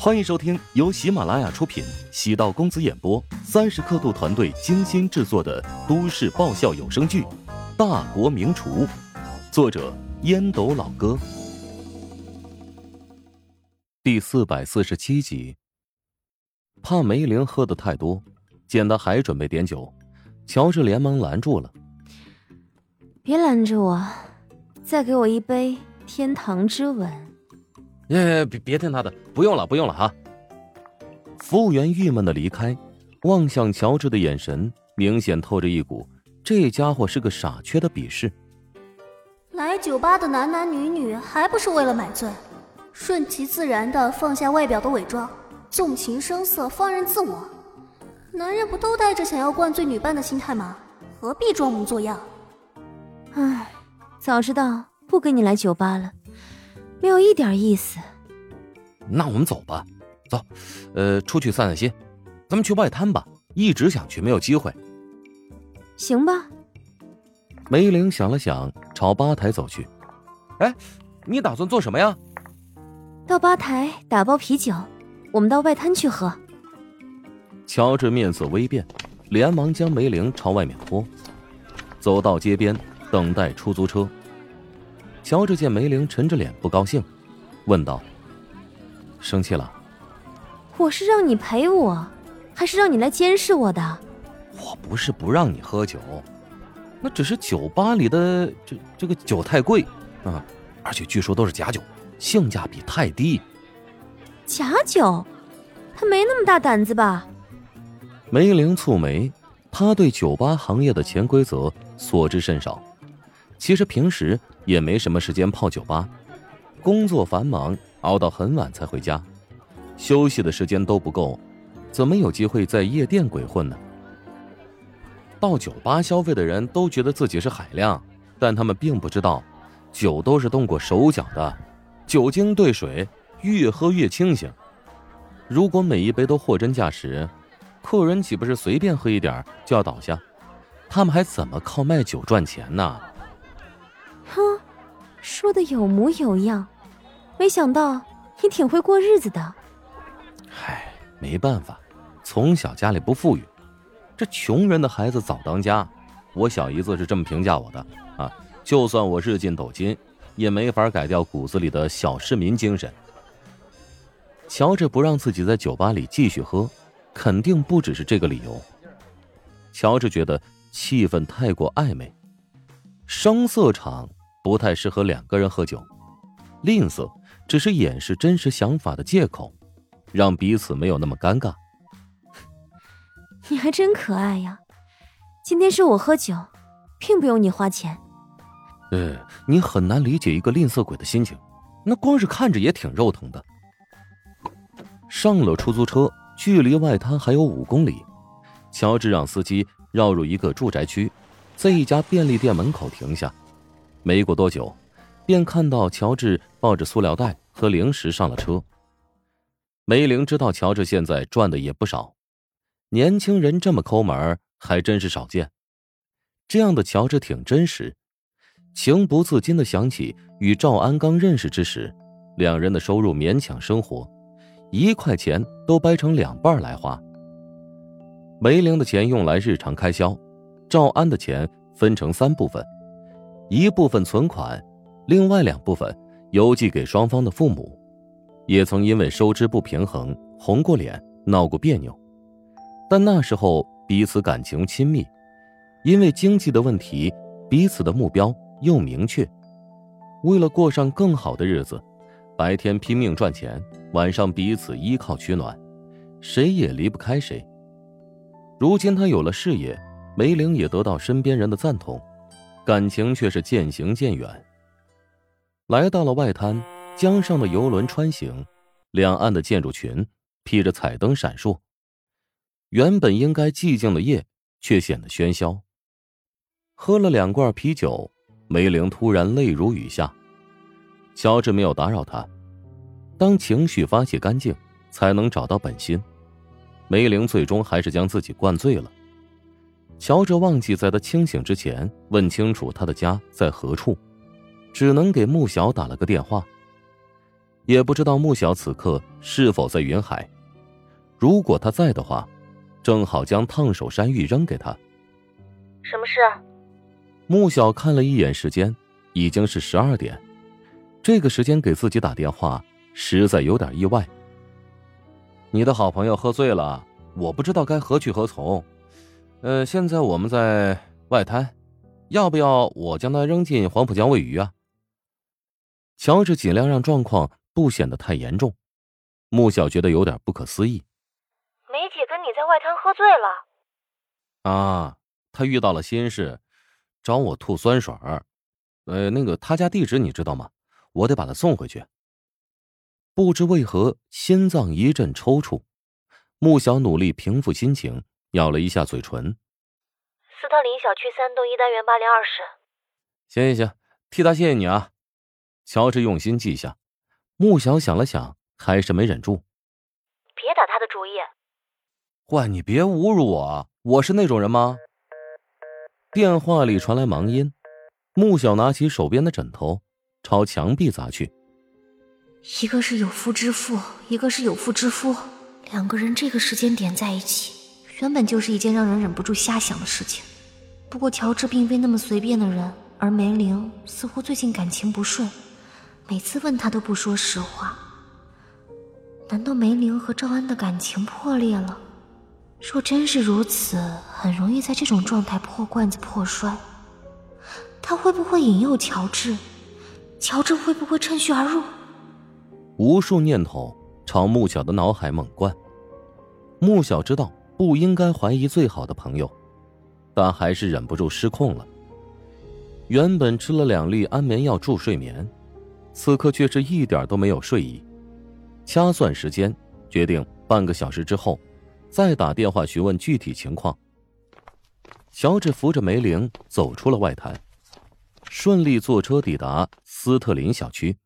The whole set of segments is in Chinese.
欢迎收听由喜马拉雅出品、喜道公子演播、三十刻度团队精心制作的都市爆笑有声剧《大国名厨》，作者烟斗老哥，第四百四十七集。怕梅玲喝的太多，见他还准备点酒，乔治连忙拦住了：“别拦着我，再给我一杯天堂之吻。”哎，别别听他的，不用了，不用了哈。服务员郁闷的离开，望向乔治的眼神明显透着一股这家伙是个傻缺的鄙视。来酒吧的男男女女还不是为了买醉，顺其自然的放下外表的伪装，纵情声色，放任自我。男人不都带着想要灌醉女伴的心态吗？何必装模作样？唉，早知道不跟你来酒吧了。没有一点意思。那我们走吧，走，呃，出去散散心。咱们去外滩吧，一直想去，没有机会。行吧。梅玲想了想，朝吧台走去。哎，你打算做什么呀？到吧台打包啤酒，我们到外滩去喝。乔治面色微变，连忙将梅玲朝外面拖，走到街边等待出租车。乔治见梅玲沉着脸不高兴，问道：“生气了？我是让你陪我，还是让你来监视我的？我不是不让你喝酒，那只是酒吧里的这这个酒太贵啊，而且据说都是假酒，性价比太低。假酒？他没那么大胆子吧？”梅玲蹙眉，他对酒吧行业的潜规则所知甚少。其实平时也没什么时间泡酒吧，工作繁忙，熬到很晚才回家，休息的时间都不够，怎么有机会在夜店鬼混呢？到酒吧消费的人都觉得自己是海量，但他们并不知道，酒都是动过手脚的，酒精兑水，越喝越清醒。如果每一杯都货真价实，客人岂不是随便喝一点就要倒下？他们还怎么靠卖酒赚钱呢？说的有模有样，没想到你挺会过日子的。唉，没办法，从小家里不富裕，这穷人的孩子早当家。我小姨子是这么评价我的啊。就算我日进斗金，也没法改掉骨子里的小市民精神。乔治不让自己在酒吧里继续喝，肯定不只是这个理由。乔治觉得气氛太过暧昧，声色场。不太适合两个人喝酒，吝啬只是掩饰真实想法的借口，让彼此没有那么尴尬。你还真可爱呀！今天是我喝酒，并不用你花钱。呃，你很难理解一个吝啬鬼的心情，那光是看着也挺肉疼的。上了出租车，距离外滩还有五公里，乔治让司机绕入一个住宅区，在一家便利店门口停下。没过多久，便看到乔治抱着塑料袋和零食上了车。梅玲知道乔治现在赚的也不少，年轻人这么抠门还真是少见。这样的乔治挺真实，情不自禁的想起与赵安刚认识之时，两人的收入勉强生活，一块钱都掰成两半来花。梅玲的钱用来日常开销，赵安的钱分成三部分。一部分存款，另外两部分邮寄给双方的父母，也曾因为收支不平衡红过脸，闹过别扭，但那时候彼此感情亲密，因为经济的问题，彼此的目标又明确，为了过上更好的日子，白天拼命赚钱，晚上彼此依靠取暖，谁也离不开谁。如今他有了事业，梅玲也得到身边人的赞同。感情却是渐行渐远。来到了外滩，江上的游轮穿行，两岸的建筑群披着彩灯闪烁。原本应该寂静的夜，却显得喧嚣。喝了两罐啤酒，梅玲突然泪如雨下。乔治没有打扰她。当情绪发泄干净，才能找到本心。梅玲最终还是将自己灌醉了。乔治忘记在他清醒之前问清楚他的家在何处，只能给穆小打了个电话。也不知道穆小此刻是否在云海。如果他在的话，正好将烫手山芋扔给他。什么事？穆小看了一眼时间，已经是十二点。这个时间给自己打电话，实在有点意外。你的好朋友喝醉了，我不知道该何去何从。呃，现在我们在外滩，要不要我将他扔进黄浦江喂鱼啊？乔治尽量让状况不显得太严重。穆小觉得有点不可思议。梅姐跟你在外滩喝醉了？啊，她遇到了心事，找我吐酸水儿。呃，那个他家地址你知道吗？我得把他送回去。不知为何，心脏一阵抽搐。穆小努力平复心情，咬了一下嘴唇。斯特林小区三栋一单元八零二室。行行行，替他谢谢你啊。乔治用心记下。穆小想了想，还是没忍住。别打他的主意。喂，你别侮辱我，我是那种人吗？电话里传来忙音。穆小拿起手边的枕头。朝墙壁砸去。一个是有夫之妇，一个是有妇之夫，两个人这个时间点在一起，原本就是一件让人忍不住瞎想的事情。不过乔治并非那么随便的人，而梅玲似乎最近感情不顺，每次问他都不说实话。难道梅玲和赵安的感情破裂了？若真是如此，很容易在这种状态破罐子破摔。他会不会引诱乔治？乔治会不会趁虚而入？无数念头朝穆小的脑海猛灌。穆小知道不应该怀疑最好的朋友，但还是忍不住失控了。原本吃了两粒安眠药助睡眠，此刻却是一点都没有睡意。掐算时间，决定半个小时之后再打电话询问具体情况。乔治扶着梅玲走出了外滩。顺利坐车抵达斯特林小区，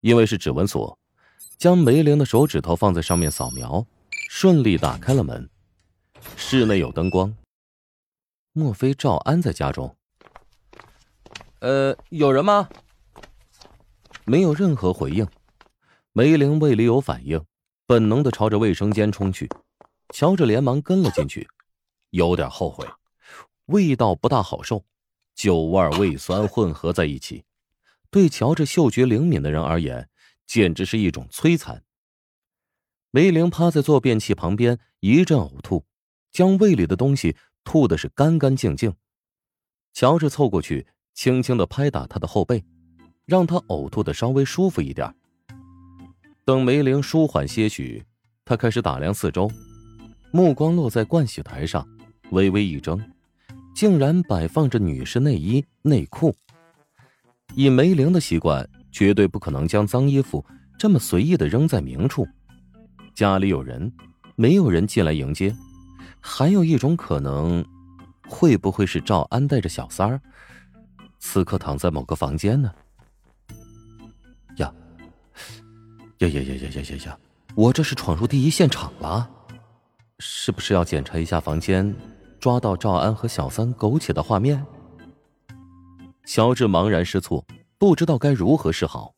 因为是指纹锁，将梅玲的手指头放在上面扫描，顺利打开了门。室内有灯光，莫非赵安在家中？呃，有人吗？没有任何回应。梅玲胃里有反应，本能的朝着卫生间冲去。乔治连忙跟了进去，有点后悔，味道不大好受。酒味、胃酸混合在一起，对乔治嗅觉灵敏的人而言，简直是一种摧残。梅玲趴在坐便器旁边，一阵呕吐，将胃里的东西吐的是干干净净。乔治凑过去，轻轻的拍打他的后背，让他呕吐的稍微舒服一点。等梅玲舒缓些许，他开始打量四周，目光落在盥洗台上，微微一怔。竟然摆放着女士内衣内裤。以梅玲的习惯，绝对不可能将脏衣服这么随意的扔在明处。家里有人，没有人进来迎接。还有一种可能，会不会是赵安带着小三儿，此刻躺在某个房间呢？呀，呀呀呀呀呀呀呀！我这是闯入第一现场了，是不是要检查一下房间？抓到赵安和小三苟且的画面，乔治茫然失措，不知道该如何是好。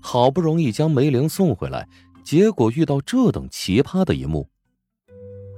好不容易将梅玲送回来，结果遇到这等奇葩的一幕。